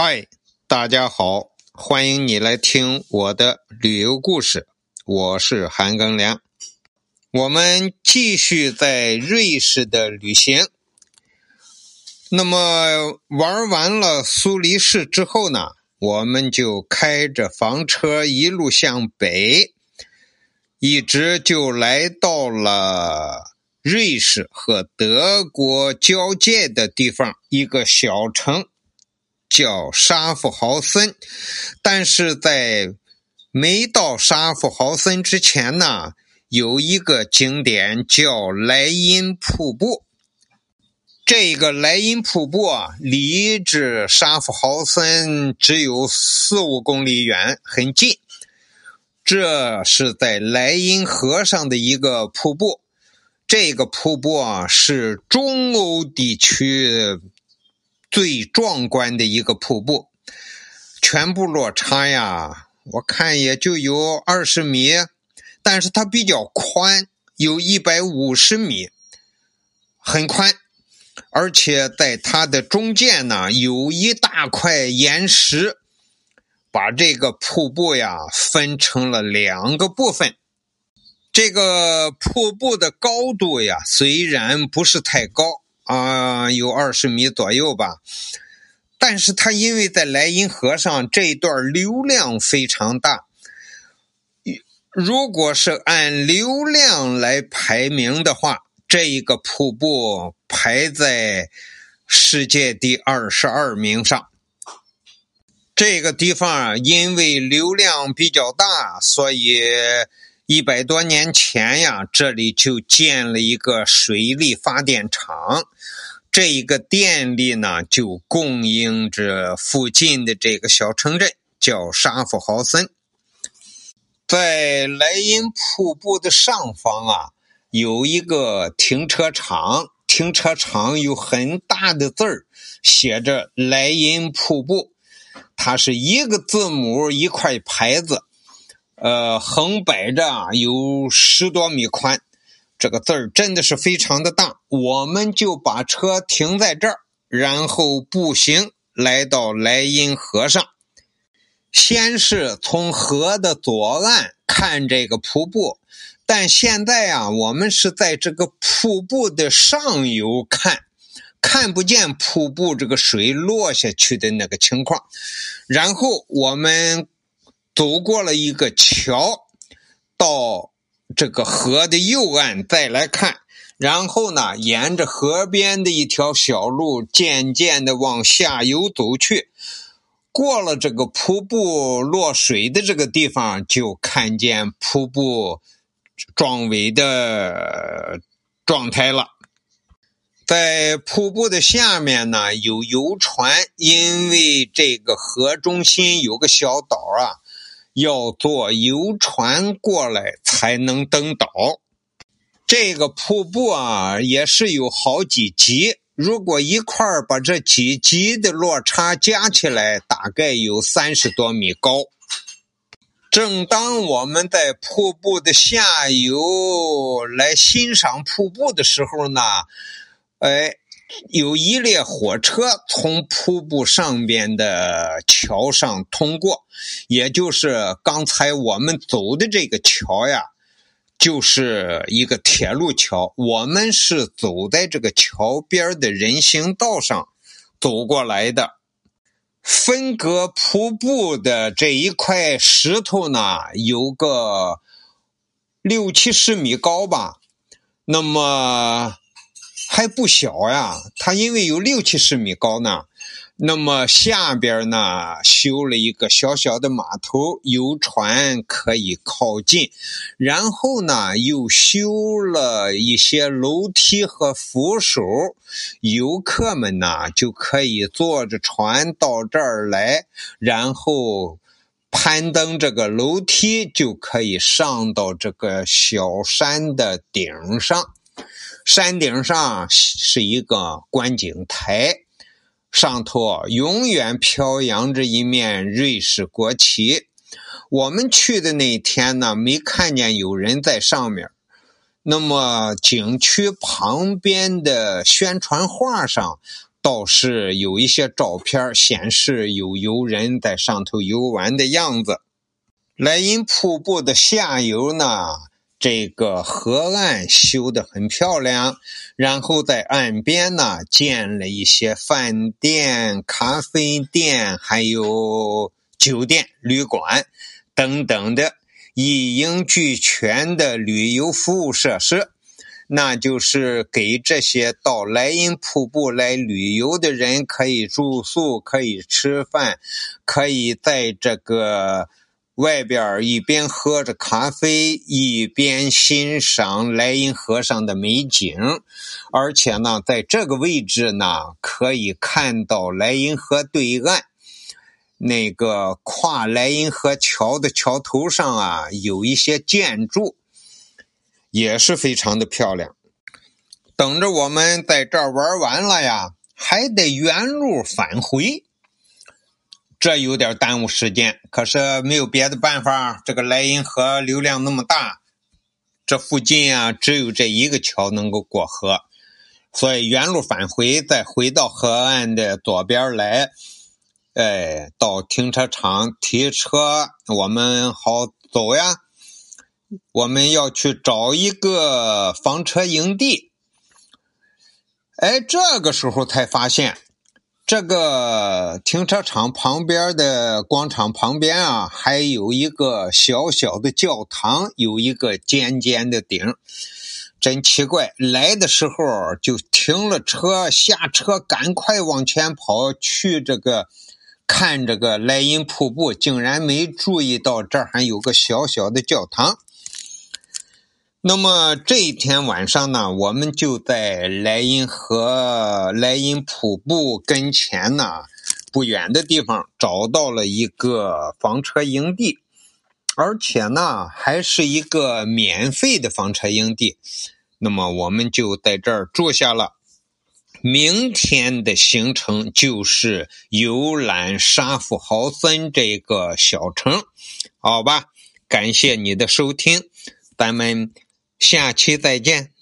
嗨，大家好，欢迎你来听我的旅游故事，我是韩庚良。我们继续在瑞士的旅行。那么玩完了苏黎世之后呢，我们就开着房车一路向北，一直就来到了瑞士和德国交界的地方，一个小城。叫沙夫豪森，但是在没到沙夫豪森之前呢，有一个景点叫莱茵瀑布。这个莱茵瀑布啊，离着沙夫豪森只有四五公里远，很近。这是在莱茵河上的一个瀑布，这个瀑布啊，是中欧地区。最壮观的一个瀑布，全部落差呀，我看也就有二十米，但是它比较宽，有一百五十米，很宽，而且在它的中间呢，有一大块岩石，把这个瀑布呀分成了两个部分。这个瀑布的高度呀，虽然不是太高。啊，有二十米左右吧，但是它因为在莱茵河上这一段流量非常大，如果是按流量来排名的话，这一个瀑布排在世界第二十二名上。这个地方因为流量比较大，所以。一百多年前呀，这里就建了一个水力发电厂，这一个电力呢就供应着附近的这个小城镇，叫沙夫豪森。在莱茵瀑布的上方啊，有一个停车场，停车场有很大的字儿，写着“莱茵瀑布”，它是一个字母一块牌子。呃，横摆着有十多米宽，这个字儿真的是非常的大。我们就把车停在这儿，然后步行来到莱茵河上。先是从河的左岸看这个瀑布，但现在啊，我们是在这个瀑布的上游看，看不见瀑布这个水落下去的那个情况。然后我们。走过了一个桥，到这个河的右岸再来看，然后呢，沿着河边的一条小路渐渐的往下游走去，过了这个瀑布落水的这个地方，就看见瀑布壮伟的状态了。在瀑布的下面呢，有游船，因为这个河中心有个小岛啊。要坐游船过来才能登岛。这个瀑布啊，也是有好几级。如果一块儿把这几级的落差加起来，大概有三十多米高。正当我们在瀑布的下游来欣赏瀑布的时候呢，哎。有一列火车从瀑布上边的桥上通过，也就是刚才我们走的这个桥呀，就是一个铁路桥。我们是走在这个桥边的人行道上走过来的。分隔瀑布的这一块石头呢，有个六七十米高吧。那么。还不小呀，它因为有六七十米高呢，那么下边呢修了一个小小的码头，游船可以靠近，然后呢又修了一些楼梯和扶手，游客们呢就可以坐着船到这儿来，然后攀登这个楼梯，就可以上到这个小山的顶上。山顶上是一个观景台，上头永远飘扬着一面瑞士国旗。我们去的那天呢，没看见有人在上面。那么景区旁边的宣传画上，倒是有一些照片显示有游人在上头游玩的样子。莱茵瀑布的下游呢，这个河岸修得很漂亮，然后在岸边呢建了一些饭店、咖啡店，还有酒店、旅馆等等的一应俱全的旅游服务设施。那就是给这些到莱茵瀑布来旅游的人可以住宿，可以吃饭，可以在这个。外边一边喝着咖啡，一边欣赏莱茵河上的美景，而且呢，在这个位置呢，可以看到莱茵河对岸那个跨莱茵河桥的桥头上啊，有一些建筑，也是非常的漂亮。等着我们在这儿玩完了呀，还得原路返回。这有点耽误时间，可是没有别的办法。这个莱茵河流量那么大，这附近啊只有这一个桥能够过河，所以原路返回，再回到河岸的左边来，哎，到停车场提车，我们好走呀。我们要去找一个房车营地，哎，这个时候才发现。这个停车场旁边的广场旁边啊，还有一个小小的教堂，有一个尖尖的顶，真奇怪。来的时候就停了车，下车赶快往前跑去这个看这个莱茵瀑布，竟然没注意到这儿还有个小小的教堂。那么这一天晚上呢，我们就在莱茵河、莱茵瀑布跟前呢，不远的地方找到了一个房车营地，而且呢，还是一个免费的房车营地。那么我们就在这儿住下了。明天的行程就是游览沙夫豪森这个小城，好吧？感谢你的收听，咱们。下期再见。